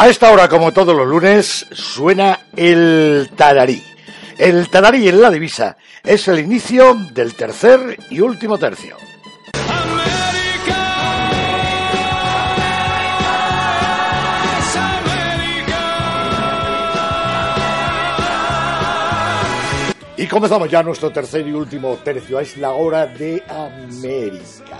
A esta hora, como todos los lunes, suena el tararí. El tararí en la divisa es el inicio del tercer y último tercio. Y comenzamos ya nuestro tercer y último tercio. Es la hora de América.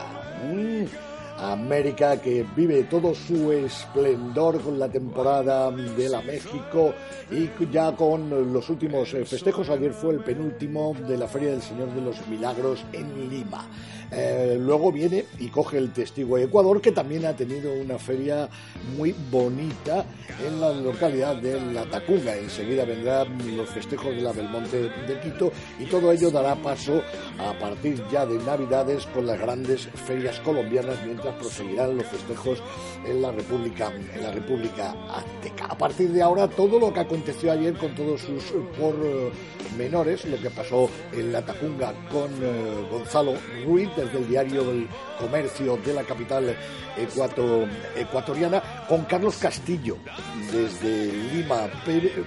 América que vive todo su esplendor con la temporada de la México y ya con los últimos festejos. Ayer fue el penúltimo de la Feria del Señor de los Milagros en Lima. Eh, luego viene y coge el testigo de Ecuador, que también ha tenido una feria muy bonita en la localidad de La Tacunga. Enseguida vendrán los festejos de la Belmonte de Quito y todo ello dará paso a partir ya de Navidades con las grandes ferias colombianas mientras proseguirán los festejos en la República, en la República Azteca. A partir de ahora, todo lo que aconteció ayer con todos sus pormenores, lo que pasó en La Tacunga con eh, Gonzalo Ruiz, desde el diario del Comercio de la capital ecuatoriana, con Carlos Castillo, desde Lima,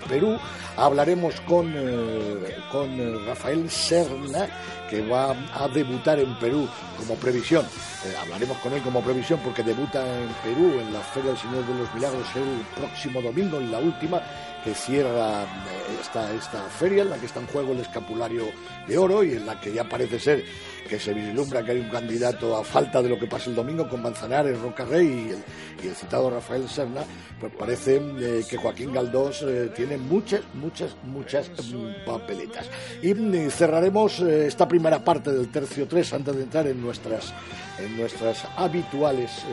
Perú. Hablaremos con, eh, con Rafael Serna, que va a debutar en Perú como previsión. Eh, hablaremos con él como previsión porque debuta en Perú en la Feria del Señor de los Milagros el próximo domingo, en la última que cierra eh, esta, esta feria en la que está en juego el escapulario de oro y en la que ya parece ser que se vislumbra que hay un candidato a falta de lo que pasa el domingo con Manzanares, Roca Rey y el, citado Rafael Serna, pues parece eh, que Joaquín Galdós eh, tiene muchas, muchas, muchas mm, papeletas. Y mm, cerraremos esta primera parte del tercio 3 antes de entrar en nuestras, en nuestras habituales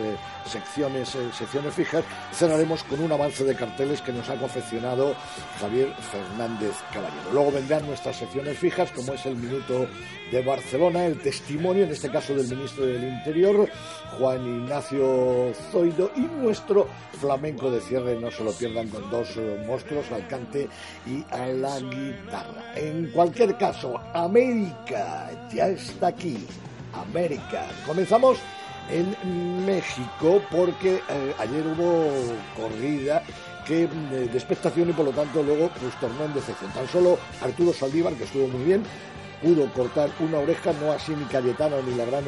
secciones, secciones fijas, cerraremos con un avance de carteles que nos ha confeccionado Javier Fernández Caballero. Luego vendrán nuestras secciones fijas, como es el minuto de Barcelona, el testimonio, en este caso del ministro del Interior, Juan Ignacio Zoido, y nuestro flamenco de cierre, no se lo pierdan con dos monstruos, al cante y a la guitarra. En cualquier caso, América ya está aquí. América. Comenzamos en México porque eh, ayer hubo corrida que, eh, de expectación y por lo tanto luego pues tornó en decepción. Tan solo Arturo Saldívar, que estuvo muy bien, pudo cortar una oreja, no así ni Cayetano ni la gran,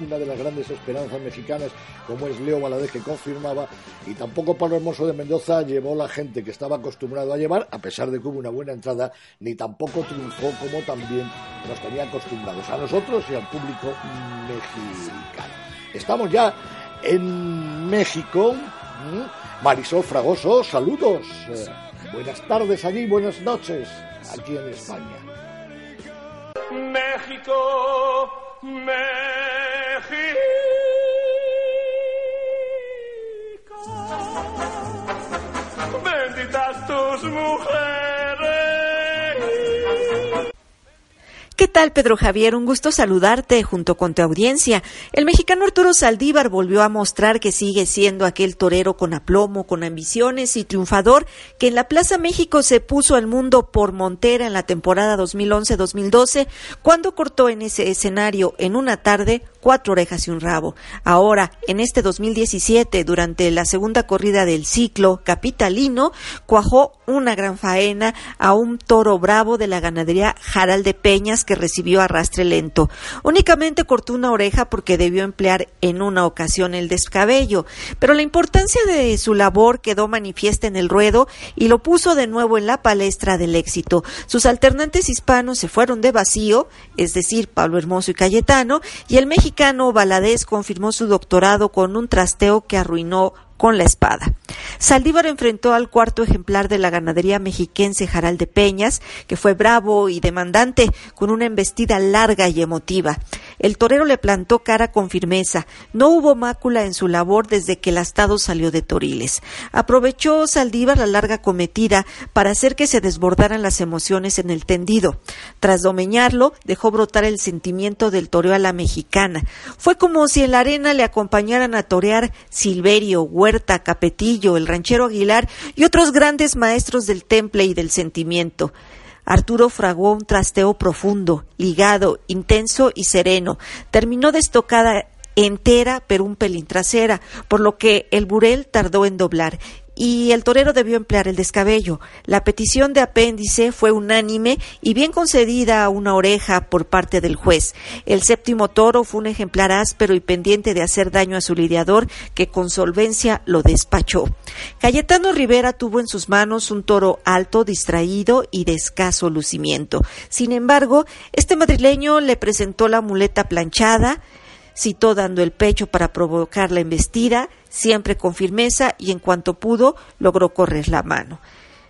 una de las grandes esperanzas mexicanas como es Leo Valadez que confirmaba y tampoco Pablo Hermoso de Mendoza llevó la gente que estaba acostumbrado a llevar, a pesar de que hubo una buena entrada, ni tampoco triunfó como también nos tenía acostumbrados a nosotros y al público mexicano. Estamos ya en México. Marisol Fragoso, saludos. Buenas tardes allí, buenas noches aquí en España. Μέχικο, Μέχικο. Μπέζητα τους, μου λένε. ¿Qué tal, Pedro Javier? Un gusto saludarte junto con tu audiencia. El mexicano Arturo Saldívar volvió a mostrar que sigue siendo aquel torero con aplomo, con ambiciones y triunfador que en la Plaza México se puso al mundo por Montera en la temporada 2011-2012, cuando cortó en ese escenario en una tarde cuatro orejas y un rabo. Ahora, en este 2017, durante la segunda corrida del ciclo capitalino, cuajó una gran faena a un toro bravo de la ganadería Jaral de Peñas que recibió arrastre lento. Únicamente cortó una oreja porque debió emplear en una ocasión el descabello, pero la importancia de su labor quedó manifiesta en el ruedo y lo puso de nuevo en la palestra del éxito. Sus alternantes hispanos se fueron de vacío, es decir, Pablo Hermoso y Cayetano, y el mexicano mexicano Valadez confirmó su doctorado con un trasteo que arruinó con la espada. Saldívar enfrentó al cuarto ejemplar de la ganadería mexiquense Jaral de Peñas, que fue bravo y demandante, con una embestida larga y emotiva. El torero le plantó cara con firmeza. No hubo mácula en su labor desde que el astado salió de Toriles. Aprovechó Saldívar la larga cometida para hacer que se desbordaran las emociones en el tendido. Tras domeñarlo, dejó brotar el sentimiento del toreo a la mexicana. Fue como si en la arena le acompañaran a torear Silverio, Huerta, Capetillo, el ranchero Aguilar y otros grandes maestros del temple y del sentimiento. Arturo fraguó un trasteo profundo, ligado, intenso y sereno. Terminó de estocada entera, pero un pelín trasera, por lo que el burel tardó en doblar y el torero debió emplear el descabello. La petición de apéndice fue unánime y bien concedida a una oreja por parte del juez. El séptimo toro fue un ejemplar áspero y pendiente de hacer daño a su lidiador que con solvencia lo despachó. Cayetano Rivera tuvo en sus manos un toro alto, distraído y de escaso lucimiento. Sin embargo, este madrileño le presentó la muleta planchada, citó dando el pecho para provocar la embestida, siempre con firmeza y en cuanto pudo logró correr la mano.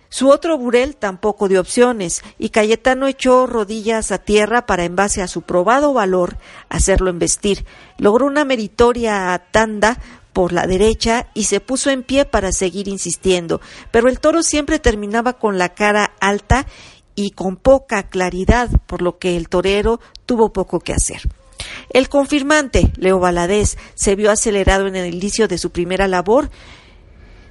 Su otro burel tampoco dio opciones y Cayetano echó rodillas a tierra para, en base a su probado valor, hacerlo embestir. Logró una meritoria tanda por la derecha y se puso en pie para seguir insistiendo, pero el toro siempre terminaba con la cara alta y con poca claridad, por lo que el torero tuvo poco que hacer. El confirmante, Leo Valadez, se vio acelerado en el inicio de su primera labor.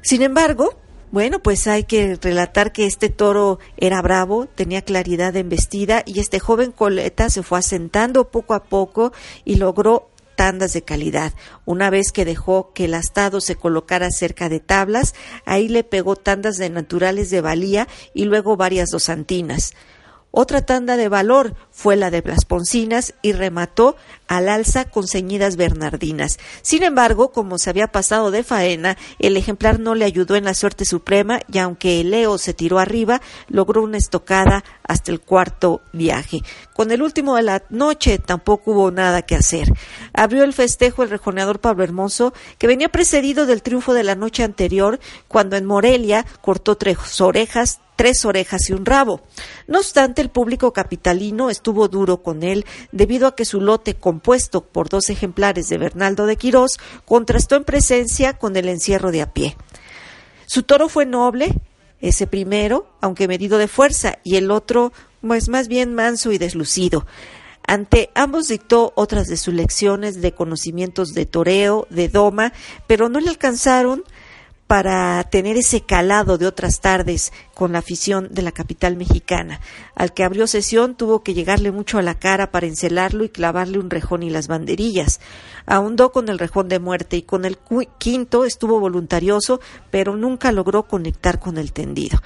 Sin embargo, bueno, pues hay que relatar que este toro era bravo, tenía claridad de embestida y este joven coleta se fue asentando poco a poco y logró tandas de calidad. Una vez que dejó que el astado se colocara cerca de tablas, ahí le pegó tandas de naturales de valía y luego varias dosantinas. Otra tanda de valor fue la de las Poncinas y remató al alza con ceñidas bernardinas. Sin embargo, como se había pasado de faena, el ejemplar no le ayudó en la suerte suprema y aunque el Leo se tiró arriba, logró una estocada hasta el cuarto viaje. Con el último de la noche tampoco hubo nada que hacer. Abrió el festejo el rejoneador Pablo Hermoso, que venía precedido del triunfo de la noche anterior, cuando en Morelia cortó tres orejas, tres orejas y un rabo. No obstante, el público capitalino estuvo duro con él debido a que su lote compuesto por dos ejemplares de Bernaldo de Quirós contrastó en presencia con el encierro de a pie. Su toro fue noble, ese primero, aunque medido de fuerza, y el otro, pues más bien manso y deslucido. Ante ambos dictó otras de sus lecciones de conocimientos de toreo, de doma, pero no le alcanzaron para tener ese calado de otras tardes con la afición de la capital mexicana. Al que abrió sesión tuvo que llegarle mucho a la cara para encelarlo y clavarle un rejón y las banderillas. Ahondó con el rejón de muerte y con el quinto estuvo voluntarioso, pero nunca logró conectar con el tendido.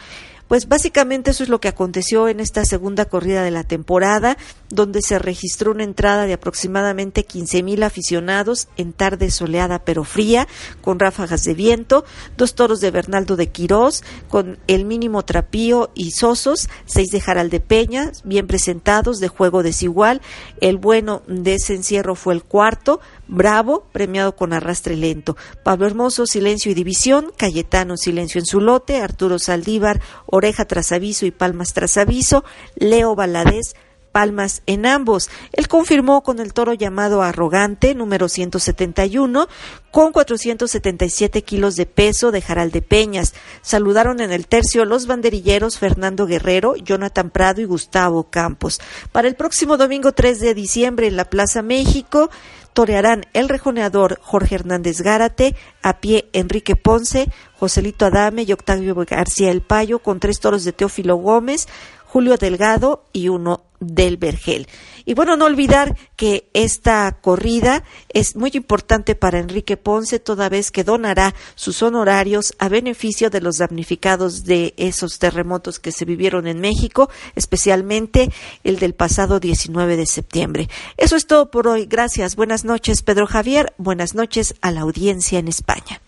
Pues básicamente eso es lo que aconteció en esta segunda corrida de la temporada, donde se registró una entrada de aproximadamente 15 mil aficionados en tarde soleada pero fría, con ráfagas de viento, dos toros de Bernaldo de Quirós, con el mínimo trapío y sosos, seis de Jaral de Peña, bien presentados, de juego desigual. El bueno de ese encierro fue el cuarto, Bravo, premiado con arrastre lento. Pablo Hermoso, silencio y división. Cayetano, silencio en su lote. Arturo Saldívar, oreja tras aviso y palmas tras aviso. Leo Valadez, palmas en ambos. Él confirmó con el toro llamado Arrogante, número 171, con 477 kilos de peso de Jaral de Peñas. Saludaron en el tercio los banderilleros Fernando Guerrero, Jonathan Prado y Gustavo Campos. Para el próximo domingo 3 de diciembre en la Plaza México, torearán el rejoneador Jorge Hernández Gárate, a pie Enrique Ponce, Joselito Adame y Octavio García El Payo, con tres toros de Teófilo Gómez, Julio Delgado y uno del Vergel. Y bueno, no olvidar que esta corrida es muy importante para Enrique Ponce, toda vez que donará sus honorarios a beneficio de los damnificados de esos terremotos que se vivieron en México, especialmente el del pasado 19 de septiembre. Eso es todo por hoy. Gracias. Buenas noches, Pedro Javier. Buenas noches a la audiencia en España.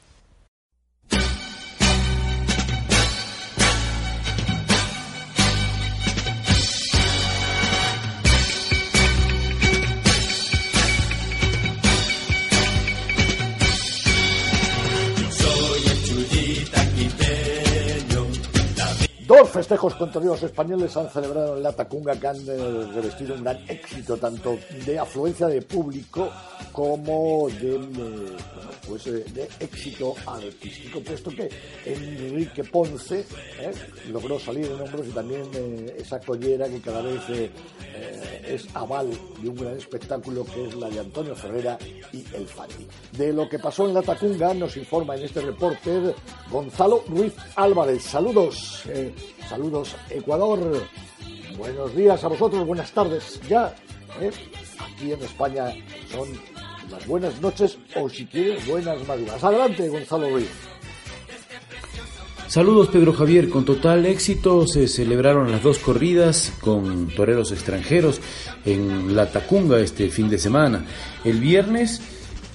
Festejos contados españoles han celebrado en la Tacunga que han eh, revestido un gran éxito, tanto de afluencia de público como de, eh, pues, eh, éxito artístico, puesto que Enrique Ponce logró salir en hombros y también esa collera que cada vez es aval de un gran espectáculo que es la de Antonio Ferrera y el Fati. De lo que pasó en la Tacunga nos informa en este reporte Gonzalo Ruiz Álvarez. Saludos. Saludos Ecuador. Buenos días a vosotros, buenas tardes ya. ¿eh? Aquí en España son las buenas noches o si quieres buenas madrugadas. Adelante, Gonzalo Ruiz. Saludos Pedro Javier, con total éxito se celebraron las dos corridas con toreros extranjeros en La Tacunga este fin de semana. El viernes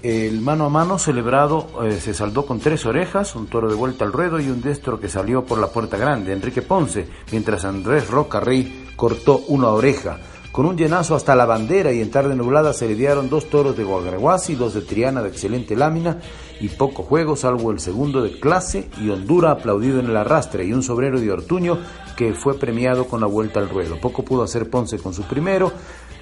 el mano a mano celebrado eh, se saldó con tres orejas, un toro de vuelta al ruedo y un destro que salió por la puerta grande, Enrique Ponce, mientras Andrés Roca Rey cortó una oreja. Con un llenazo hasta la bandera y en tarde nublada se lidiaron dos toros de Guagraguasi, dos de Triana de excelente lámina y poco juego, salvo el segundo de clase y Hondura aplaudido en el arrastre y un sobrero de Ortuño que fue premiado con la vuelta al ruedo. Poco pudo hacer Ponce con su primero,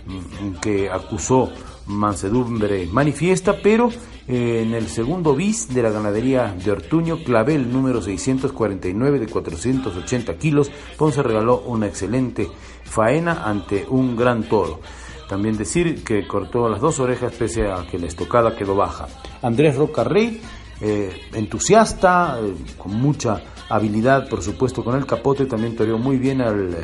mm, que acusó mansedumbre manifiesta, pero eh, en el segundo bis de la ganadería de Ortuño, Clavel número 649 de 480 kilos, Ponce regaló una excelente faena ante un gran toro. También decir que cortó las dos orejas pese a que la estocada quedó baja. Andrés Roca Rey, eh, entusiasta, eh, con mucha habilidad por supuesto con el capote, también toreó muy bien al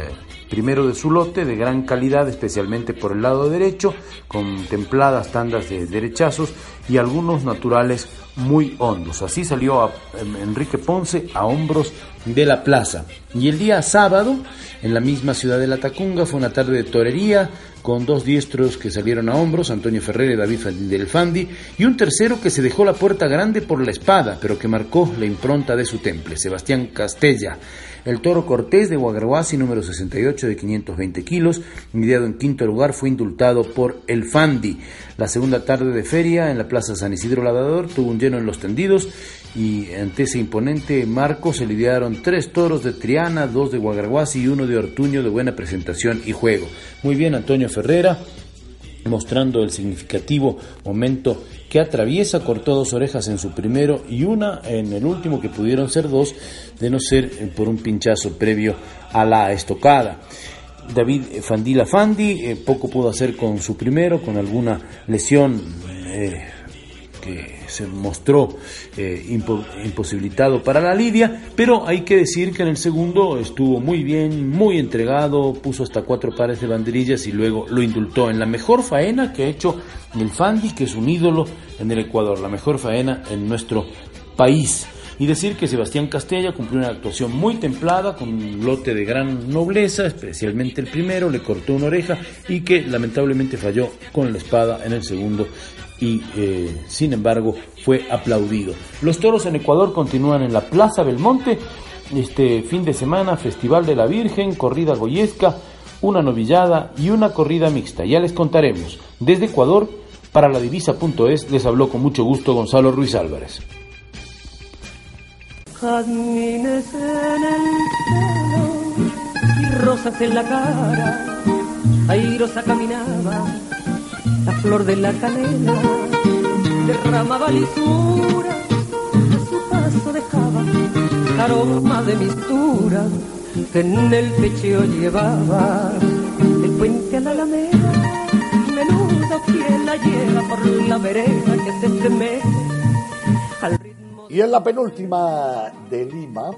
primero de su lote, de gran calidad, especialmente por el lado derecho, con templadas tandas de derechazos y algunos naturales muy hondos. Así salió a em, Enrique Ponce a hombros de la plaza. Y el día sábado, en la misma ciudad de La Tacunga, fue una tarde de torería con dos diestros que salieron a hombros, Antonio Ferrer y David del Fandi, y un tercero que se dejó la puerta grande por la espada, pero que marcó la impronta de su temple, Sebastián Castella. El toro Cortés de Guagrahuasi, número 68 de 520 kilos, mediado en quinto lugar, fue indultado por el Fandi. La segunda tarde de feria en la Plaza San Isidro Lavador tuvo un lleno en los tendidos y ante ese imponente marco se lidiaron tres toros de Triana, dos de Guagrahuasi y uno de Ortuño de buena presentación y juego. Muy bien, Antonio Ferrera, mostrando el significativo momento que atraviesa, cortó dos orejas en su primero y una en el último, que pudieron ser dos, de no ser eh, por un pinchazo previo a la estocada. David Fandila Fandi eh, poco pudo hacer con su primero, con alguna lesión eh, que se mostró eh, imposibilitado para la lidia, pero hay que decir que en el segundo estuvo muy bien, muy entregado, puso hasta cuatro pares de banderillas y luego lo indultó en la mejor faena que ha hecho el Fandi, que es un ídolo en el Ecuador, la mejor faena en nuestro país. Y decir que Sebastián Castella cumplió una actuación muy templada, con un lote de gran nobleza, especialmente el primero, le cortó una oreja y que lamentablemente falló con la espada en el segundo y eh, sin embargo fue aplaudido. Los toros en Ecuador continúan en la Plaza Belmonte este fin de semana, Festival de la Virgen, corrida goyesca, una novillada y una corrida mixta. Ya les contaremos. Desde Ecuador, para la divisa.es, les habló con mucho gusto Gonzalo Ruiz Álvarez. rosas en la cara, caminaba la flor de la canela derramaba lisura, a su paso dejaba aroma de mistura que en el pecho llevaba el puente a la alameda, menudo quien la lleva por la vereda que se estremece al. Y en la penúltima de Lima,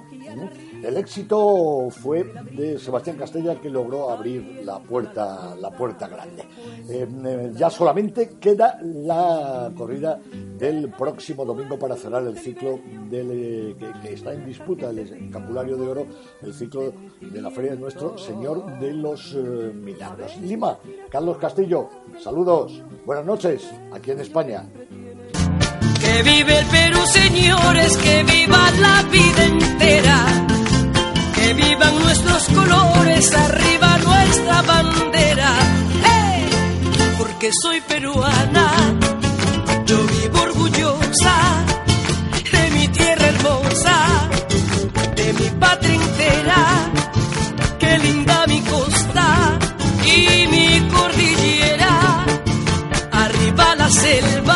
el éxito fue de Sebastián Castella que logró abrir la puerta, la puerta grande. Em, eh, ya solamente queda la corrida del próximo domingo para cerrar el ciclo del, eh, que, está en disputa, el escapulario de oro, el ciclo de la Feria de Nuestro Señor de los eh, Milagros. Lima, Carlos Castillo, saludos, buenas noches, aquí en España. Que vive el Perú, señores, que viva la vida entera que vivan nuestros colores, arriba nuestra bandera. Porque soy peruana, yo vivo orgullosa de mi tierra hermosa, de mi patria entera. Qué linda mi costa y mi cordillera, arriba la selva,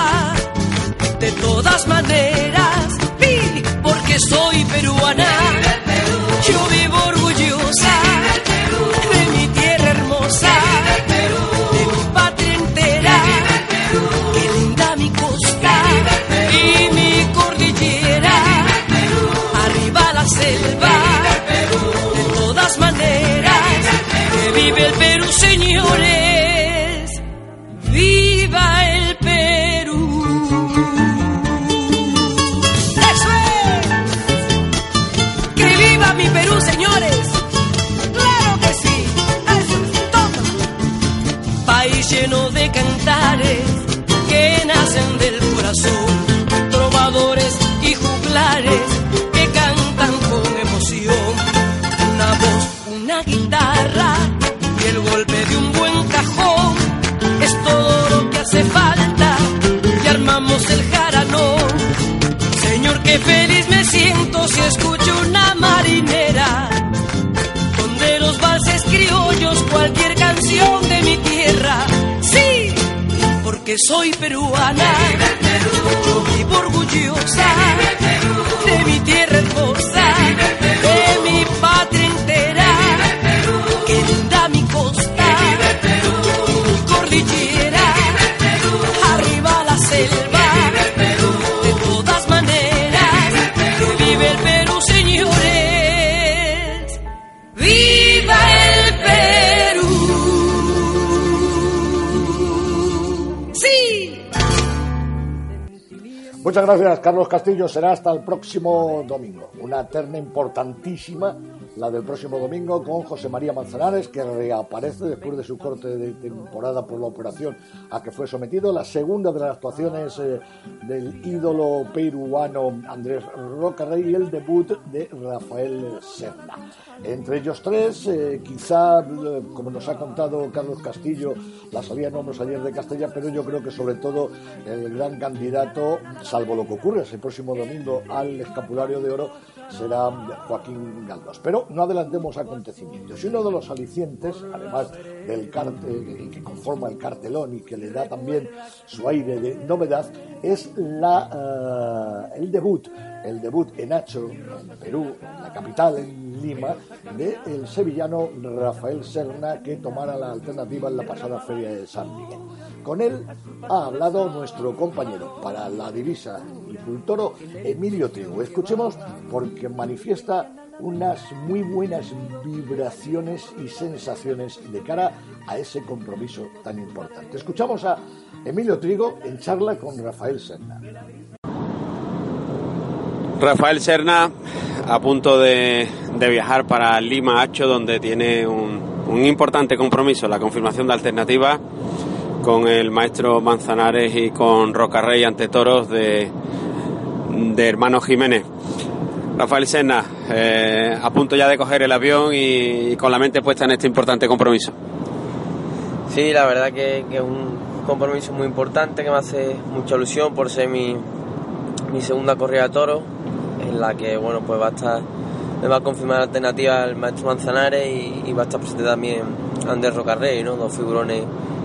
Muchas gracias, Carlos Castillo. Será hasta el próximo domingo. Una terna importantísima, la del próximo domingo, con José María Manzanares, que reaparece después de su corte de temporada por la operación a que fue sometido. La segunda de las actuaciones eh, del ídolo peruano Andrés Rocarrey y el debut de Rafael Serna. Entre ellos tres, eh, quizá, eh, como nos ha contado Carlos Castillo, la salida de nombres ayer de Castella, pero yo creo que sobre todo el gran candidato, salvo lo que ocurre ese próximo domingo al escapulario de oro, será Joaquín Galdós. Pero no adelantemos acontecimientos. Y uno de los alicientes, además del cartel que conforma el cartelón y que le da también su aire de novedad, es la, eh, el debut, el debut en Hacho, en Perú, en la capital, en Lima, del sevillano Rafael Serna, que tomara la alternativa en la pasada feria de San Miguel. Con él ha hablado nuestro compañero para la divisa y Fultoro, Emilio Trigo. Escuchemos porque manifiesta unas muy buenas vibraciones y sensaciones de cara a ese compromiso tan importante. Escuchamos a Emilio Trigo en charla con Rafael Serna. Rafael Serna a punto de, viajar para Lima Hacho, donde tiene un, un, importante compromiso, la confirmación de alternativa con el maestro Manzanares y con Rocarrey ante toros de, de Hermano Jiménez. Rafael Serna, eh, a punto ya de coger el avión y, con la mente puesta en este importante compromiso. Sí, la verdad que, que es un compromiso muy importante que me hace mucha ilusión por ser mi, mi segunda corrida de toros en la que bueno pues va a estar me va a confirmar la alternativa el maestro Manzanares y, va a estar presente también Andrés Rocarrey, ¿no? dos figurones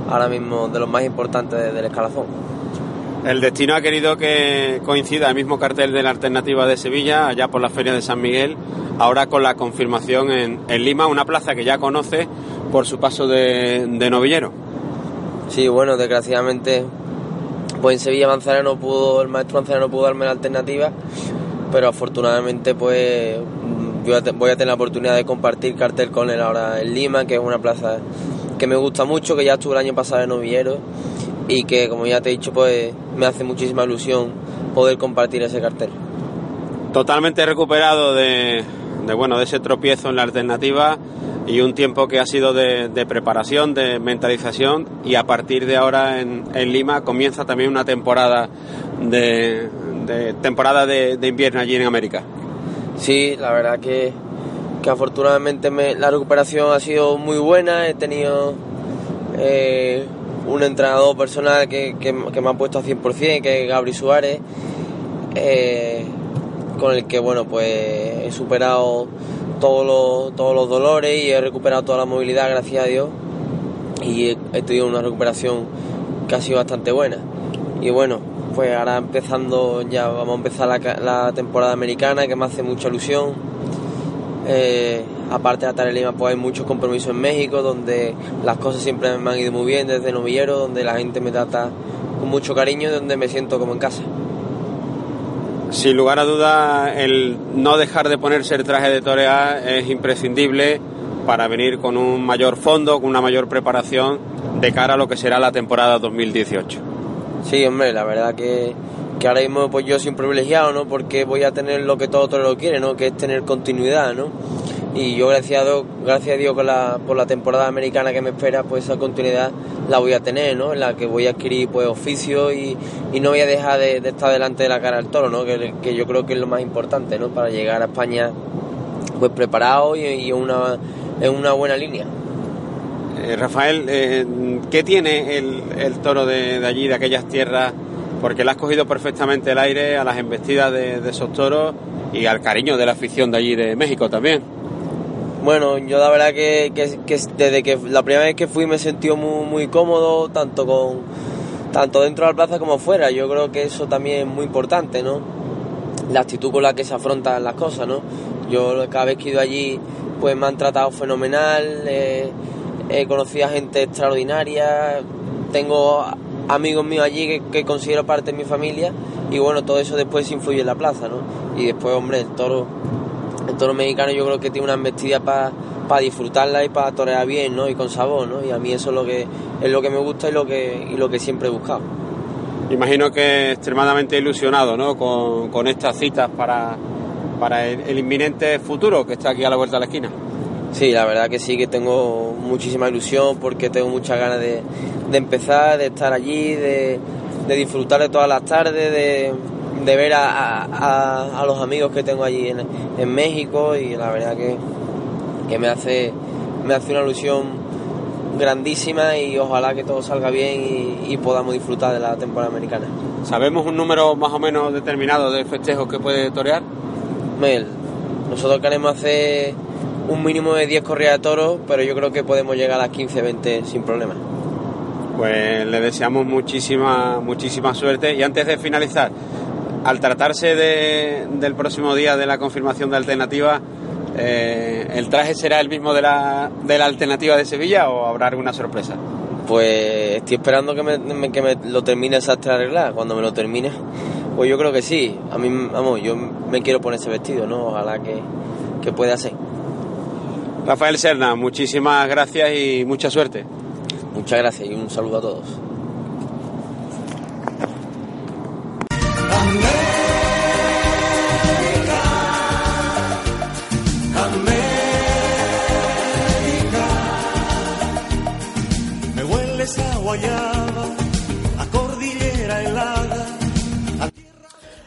ahora mismo de los más importantes de, del escalafón. El destino ha querido que coincida el mismo cartel de la alternativa de Sevilla, allá por la Feria de San Miguel, ahora con la confirmación en, Lima, una plaza que ya conoce por su paso de, de novillero. Sí, bueno, desgraciadamente, pues en Sevilla Manzanares no pudo, el maestro Manzanares no pudo darme la alternativa, pero afortunadamente pues yo voy a tener la oportunidad de compartir cartel con él ahora en Lima, que es una plaza que me gusta mucho, que ya estuve el año pasado en novillero y que como ya te he dicho pues me hace muchísima ilusión poder compartir ese cartel. Totalmente recuperado de, de bueno de ese tropiezo en la alternativa y un tiempo que ha sido de, de preparación, de mentalización y a partir de ahora en, en Lima comienza también una temporada de, de temporada de, de, invierno allí en América. Sí, la verdad que, que afortunadamente me, la recuperación ha sido muy buena, he tenido eh, un entrenador personal que, que, me ha puesto a 100%, que es Gabri Suárez, eh, con el que bueno pues he superado todos los, todos los dolores y he recuperado toda la movilidad, gracias a Dios, y he, tenido una recuperación que ha sido bastante buena. Y bueno, pues ahora empezando, ya vamos a empezar la, la temporada americana, que me hace mucha ilusión. Eh, aparte de estar en Lima, pues hay muchos compromisos en México, donde las cosas siempre me han ido muy bien desde novillero, donde la gente me trata con mucho cariño y donde me siento como en casa. Sin lugar a duda, el no dejar de ponerse el traje de torear es imprescindible para venir con un mayor fondo, con una mayor preparación de cara a lo que será la temporada 2018. Sí, hombre, la verdad que, que ahora mismo pues yo soy un privilegiado, ¿no? Porque voy a tener lo que todo torero quiere, ¿no? Que es tener continuidad, ¿no? Y yo gracias a Dios, gracias a Dios por la temporada americana que me espera, pues esa continuidad la voy a tener, ¿no? En la que voy a adquirir pues oficio y, y no voy a dejar de, estar delante de la cara del toro, ¿no? Que, que, yo creo que es lo más importante, ¿no? Para llegar a España pues preparado y, y una, en una buena línea. Eh, Rafael, eh, ¿qué tiene el, el toro de, de, allí, de aquellas tierras? Porque le has cogido perfectamente el aire a las embestidas de, esos toros y al cariño de la afición de allí de México también. Bueno, yo la verdad que, desde que la primera vez que fui me sentí muy, muy cómodo, tanto con, tanto dentro de la plaza como fuera. Yo creo que eso también es muy importante, ¿no? La actitud con la que se afrontan las cosas, ¿no? Yo cada vez que he ido allí, pues me han tratado fenomenal, eh, he conocido a gente extraordinaria, tengo amigos míos allí que, considero parte de mi familia y bueno, todo eso después influye en la plaza, ¿no? Y después, hombre, el toro, el toro mexicano yo creo que tiene una embestida para para disfrutarla y para torear bien, ¿no? Y con sabor, ¿no? Y a mí eso es lo que es lo que me gusta y lo que y lo que siempre he buscado. Imagino que extremadamente ilusionado, ¿no? Con, con estas citas para, para el, el, inminente futuro que está aquí a la vuelta de la esquina. Sí, la verdad que sí, que tengo muchísima ilusión porque tengo muchas ganas de, de empezar, de estar allí, de, de, disfrutar de todas las tardes, de, de ver a, a, a, los amigos que tengo allí en, en México y la verdad que, que me hace, me hace una ilusión grandísima y ojalá que todo salga bien y, y, podamos disfrutar de la temporada americana. ¿Sabemos un número más o menos determinado de festejos que puede torear? Mel, nosotros queremos hacer un mínimo de 10 corridas de toros, pero yo creo que podemos llegar a las 15, 20 sin problema. Pues le deseamos muchísima, muchísima suerte y antes de finalizar, al tratarse de, del próximo día de la confirmación de alternativa, eh, ¿El traje será el mismo de la, de la alternativa de Sevilla o habrá alguna sorpresa? Pues estoy esperando que me, que me lo termine esa arreglar. Cuando me lo termine, pues yo creo que sí. A mí, vamos, yo me quiero poner ese vestido, ¿no? Ojalá que, que pueda ser. Rafael Serna, muchísimas gracias y mucha suerte. Muchas gracias y un saludo a todos.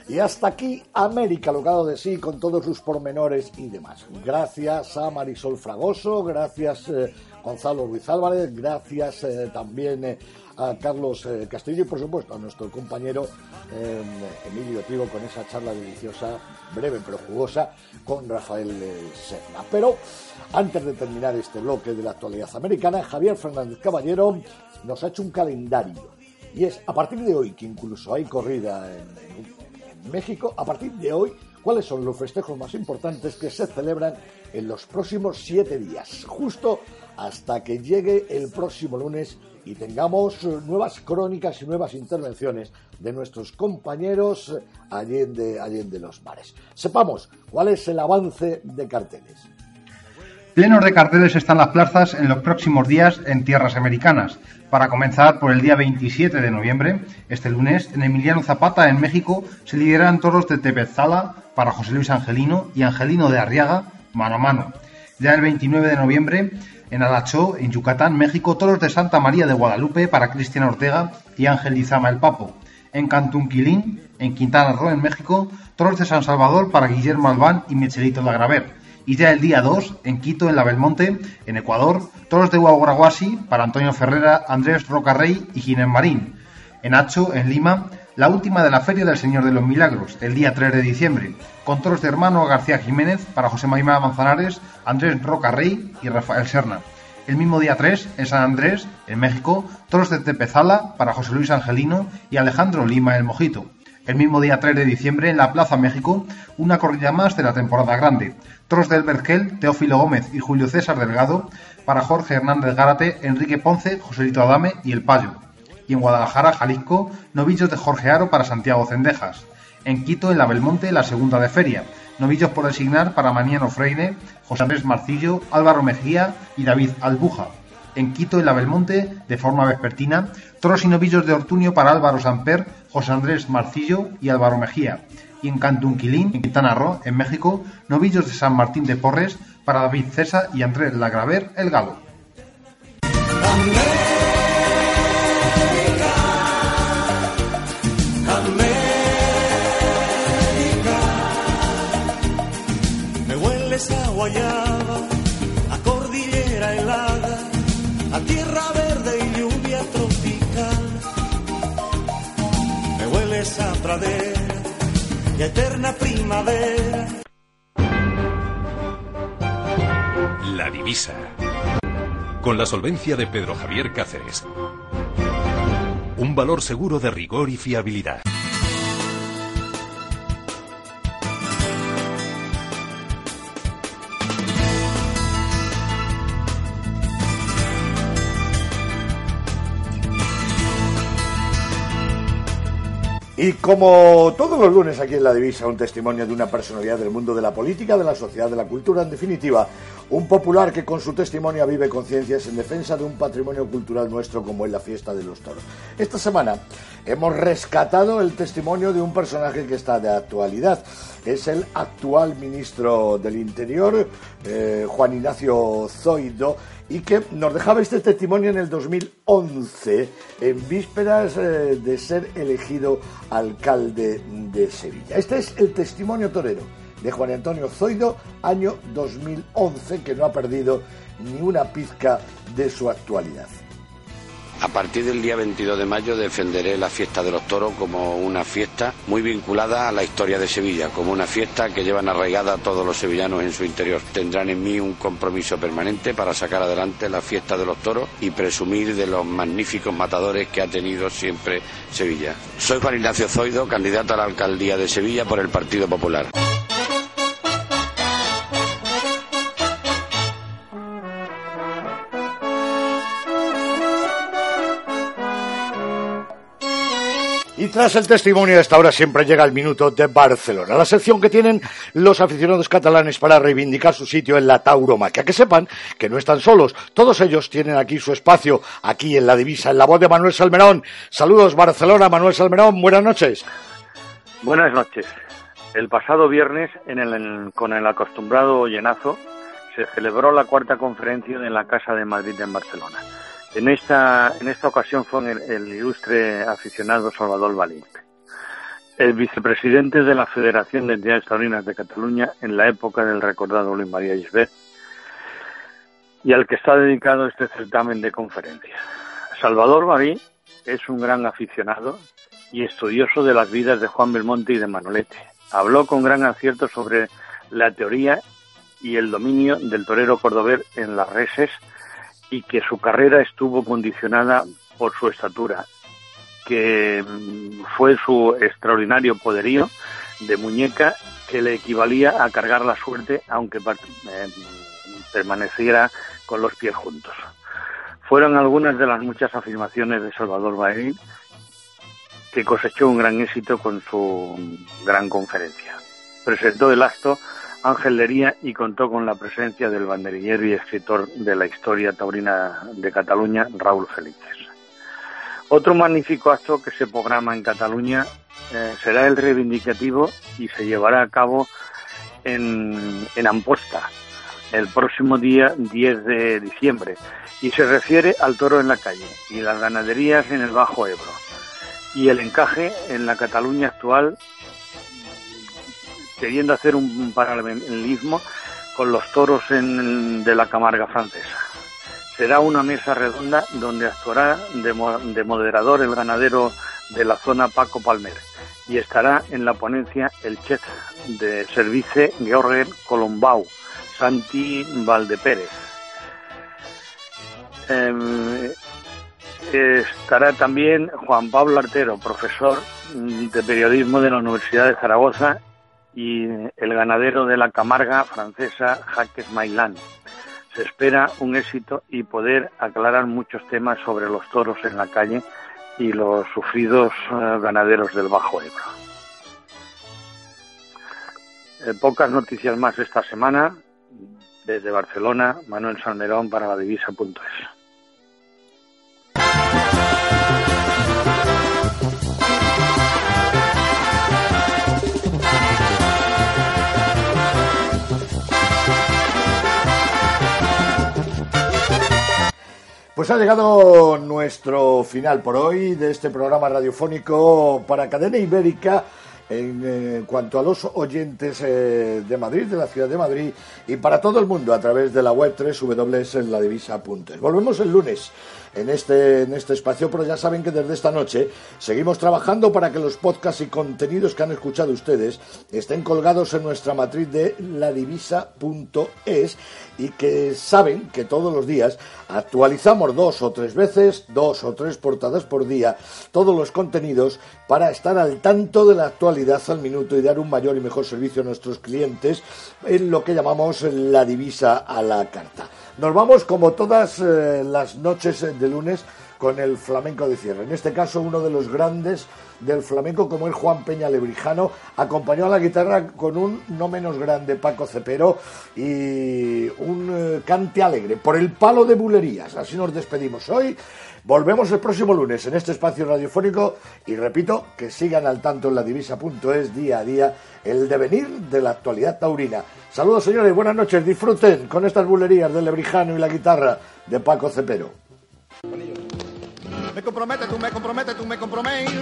Y hasta aquí América, logrado de sí, con todos sus pormenores y demás. Gracias a Marisol Fragoso, gracias eh, Gonzalo Ruiz Álvarez, gracias eh, también eh, a Carlos Castillo y por supuesto a nuestro compañero Emilio Trigo con esa charla deliciosa, breve pero jugosa, con Rafael Serna. Pero antes de terminar este bloque de la actualidad americana, Javier Fernández Caballero nos ha hecho un calendario. Y es a partir de hoy, que incluso hay corrida en México, a partir de hoy, cuáles son los festejos más importantes que se celebran en los próximos siete días, justo hasta que llegue el próximo lunes y tengamos nuevas crónicas y nuevas intervenciones de nuestros compañeros Allende, Allende los Mares. Sepamos cuál es el avance de carteles. Plenos de carteles están las plazas en los próximos días en tierras americanas. Para comenzar, por el día 27 de noviembre, este lunes, en Emiliano Zapata, en México, se lideran toros de Tepezala para José Luis Angelino y Angelino de Arriaga, mano a mano. Ya el 29 de noviembre, en Alachó, en Yucatán, México, toros de Santa María de Guadalupe para Cristian Ortega y Ángel Izama el Papo. En Cantunquilín, en Quintana Roo, en México, toros de San Salvador para Guillermo Albán y Michelito de Agraver y ya el día 2, en Quito, en la Belmonte, en Ecuador, toros de Huaguaraguasi para Antonio Ferrera, Andrés Rocarrey y Ginés Marín. En Hacho, en Lima, la última de la Feria del Señor de los Milagros, el día 3 de diciembre, con toros de hermano García Jiménez para José María Manzanares, Andrés Rocarrey y Rafael Serna. El mismo día 3, en San Andrés, en México, toros de Tepezala para José Luis Angelino y Alejandro Lima el Mojito. El mismo día 3 de diciembre, en la Plaza México, una corrida más de la temporada grande. Toros del Bergel, Teófilo Gómez y Julio César Delgado para Jorge Hernández Gárate, Enrique Ponce, Joselito Adame y El Payo. Y en Guadalajara, Jalisco, novillos de Jorge Aro para Santiago Cendejas. En Quito, en la Belmonte, la segunda de feria. Novillos por designar para Maniano Freire, José Andrés Marcillo, Álvaro Mejía y David Albuja. En Quito, en la Belmonte, de forma vespertina, toros y novillos de Ortuño para Álvaro Samper, José Andrés Marcillo y Álvaro Mejía. Y en Cantunquilín, en Quintana Roo, en México, novillos de San Martín de Porres para David César y Andrés Lagraver, el Galo. Eterna primavera. La divisa. Con la solvencia de Pedro Javier Cáceres. un valor seguro de rigor y fiabilidad. Y como todos los lunes aquí en La Divisa, un testimonio de una personalidad del mundo de la política, de la sociedad, de la cultura, en definitiva, un popular que con su testimonio vive conciencias en defensa de un patrimonio cultural nuestro como es la fiesta de los toros. Esta semana hemos rescatado el testimonio de un personaje que está de actualidad. Es el actual ministro del Interior, eh, Juan Ignacio Zoido, y que nos dejaba este testimonio en el 2011, en vísperas eh, de ser elegido alcalde de Sevilla. Este es el testimonio torero de Juan Antonio Zoido, año 2011, que no ha perdido ni una pizca de su actualidad. A partir del día 22 de mayo defenderé la fiesta de los toros como una fiesta muy vinculada a la historia de Sevilla, como una fiesta que llevan arraigada a todos los sevillanos en su interior. Tendrán en mí un compromiso permanente para sacar adelante la fiesta de los toros y presumir de los magníficos matadores que ha tenido siempre Sevilla. Soy Juan Ignacio Zoido, candidato a la alcaldía de Sevilla por el Partido Popular. Y tras el testimonio de esta hora siempre llega el minuto de Barcelona, la sección que tienen los aficionados catalanes para reivindicar su sitio en la tauromaquia. Que sepan que no están solos, todos ellos tienen aquí su espacio, aquí en la divisa, en la voz de Manuel Salmerón. Saludos Barcelona, Manuel Salmerón, buenas noches. Buenas noches. El pasado viernes, en el- con el acostumbrado llenazo, se celebró la cuarta conferencia en la Casa de Madrid en Barcelona. En esta, en esta ocasión fue el, el ilustre aficionado Salvador Balín, el vicepresidente de la Federación de Entidades Taurinas de Cataluña en la época del recordado Luis María Gisbert, y al que está dedicado este certamen de conferencias. Salvador Balí es un gran aficionado y estudioso de las vidas de Juan Belmonte y de Manolete. Habló con gran acierto sobre la teoría y el dominio del torero cordobés en las reses y que su carrera estuvo condicionada por su estatura, que mm, fue su extraordinario poderío de muñeca que le equivalía a cargar la suerte aunque eh, permaneciera con los pies juntos. Fueron algunas de las muchas afirmaciones de Salvador Bahrein que cosechó un gran éxito con su gran conferencia. Presentó el acto Ángel Lería y contó con la presencia del banderillero y escritor de la historia taurina de Cataluña, Raúl Félixes. Otro magnífico acto que se programa en Cataluña eh, será el reivindicativo y se llevará a cabo en Amposta el próximo día 10 de diciembre y se refiere al toro en la calle y las ganaderías en el Bajo Ebro y el encaje en la Cataluña actual queriendo hacer un paralelismo con los toros de la Camarga francesa. Será una mesa redonda donde actuará de, mo- de moderador el ganadero de la zona Paco Palmer y estará en la ponencia el chef de service George Colombau, Santi Valdepérez. Em, estará también Juan Pablo Artero, profesor de periodismo de la Universidad de Zaragoza y el ganadero de la Camarga francesa Jaques Mailán. Se espera un éxito y poder aclarar muchos temas sobre los toros en la calle y los sufridos eh, ganaderos del Bajo Ebro. Eh, pocas noticias más esta semana. Desde Barcelona, Manuel Salmerón para la divisa.es. Pues ha llegado nuestro final por hoy de este programa radiofónico para Cadena Ibérica en eh, cuanto a los oyentes eh, de Madrid, de la ciudad de Madrid y para todo el mundo a través de la web www.ladivisa.es. Volvemos el lunes en este, en este espacio, pero ya saben que desde esta noche seguimos trabajando para que los podcasts y contenidos que han escuchado ustedes estén colgados en nuestra matriz de ladivisa.es y que saben que todos los días actualizamos dos o tres veces, dos o tres portadas por día, todos los contenidos para estar al tanto de la actualidad al minuto y dar un mayor y mejor servicio a nuestros clientes en lo que llamamos la divisa a la carta. Nos vamos como todas eh, las noches de lunes con el flamenco de cierre. En este caso, uno de los grandes del flamenco, como es Juan Peña Lebrijano, acompañó a la guitarra con un no menos grande Paco Cepero y un eh, cante alegre por el palo de bulerías. Así nos despedimos hoy. Volvemos el próximo lunes en este espacio radiofónico y repito que sigan al tanto en la divisa.es día a día el devenir de la actualidad taurina. Saludos señores, buenas noches, disfruten con estas bulerías del Lebrijano y la guitarra de Paco Cepero. Me compromete, tú me comprometes, tú me comprometes.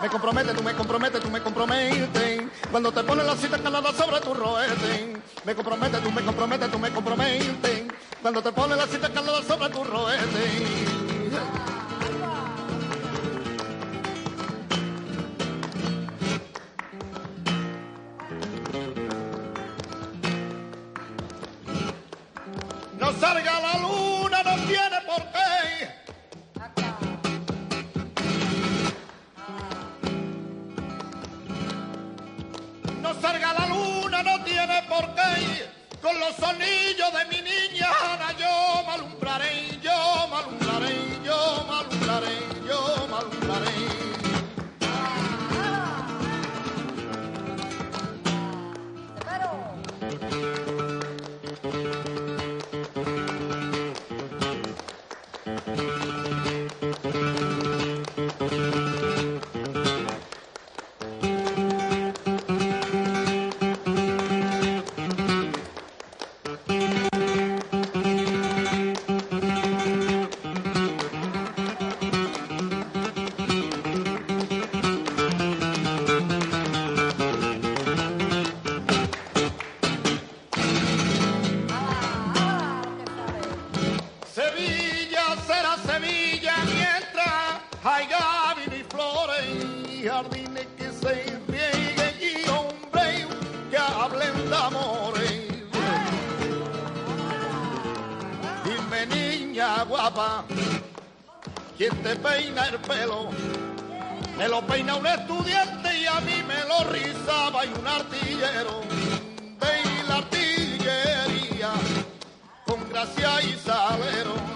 Me compromete, tú me comprometes, tú me comprometes. Cuando te pones la cita calada sobre tu roete. Me compromete, tú me comprometes, tú me comprometes. Cuando te pones la cita calada sobre tu roete. Salga la luna, no tiene por qué. No salga la luna, no tiene por qué. Con los sonillos de mi niña Ana yo me alumbraré, guapa, ¿quién te peina el pelo? Me lo peina un estudiante y a mí me lo rizaba y un artillero de la artillería con gracia y salero.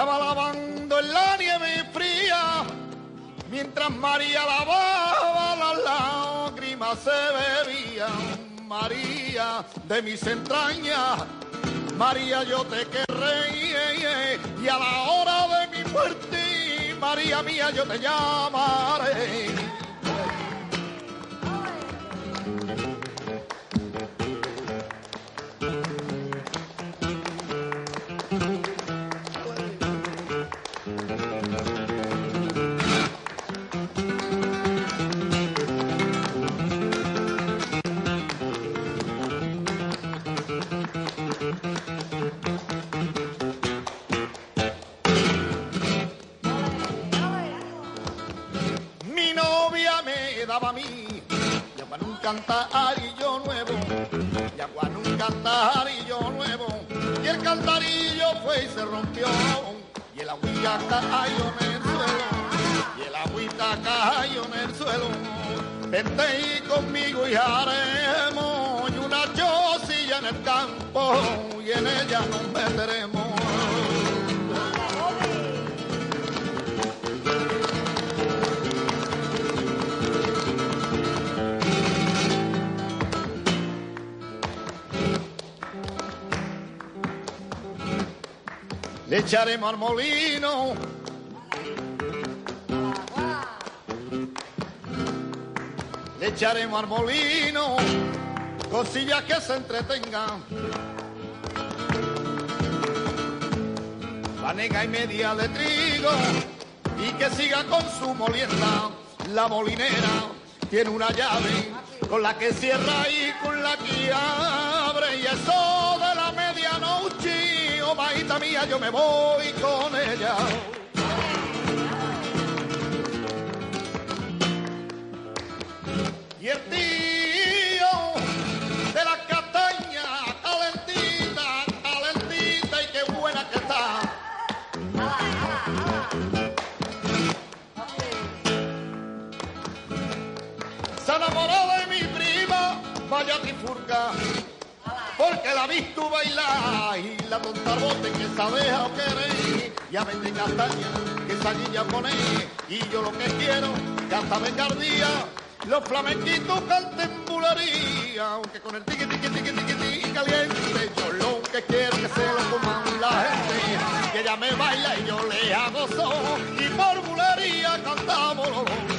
Estaba lavando en la nieve fría Mientras María lavaba las lágrimas se bebían, María de mis entrañas, María yo te querré y a la hora de mi muerte, María mía yo te llamaré. Cantarillo nuevo, y agua un cantarillo nuevo, y el cantarillo fue y se rompió, y el agüita cayó en el suelo, y el agüita cayó en el suelo. Vente y conmigo y haremos. Una chocilla en el campo, y en ella nos meteremos. Echaremos al molino. Le echaremos al molino cosillas que se entretengan. Panega y media de trigo y que siga con su molienda. La molinera tiene una llave con la que cierra y con la que abre y eso mía, yo me voy con ella. Y el tío de la castaña, calentita, calentita y qué buena que está. Se enamoró de mi prima, vaya furca, porque la vi tú bailar y la tonta bote que sabe a querer. Ya vende castaña, que esa niña pone, y yo lo que quiero, que hasta venga el día, los flamenquitos canten bulería, aunque con el tiqui tiqui tiqui tiqui tiqui caliente, yo lo que quiero que se lo coman la gente, que ella me baila y yo le hago son, y por bulería cantamos.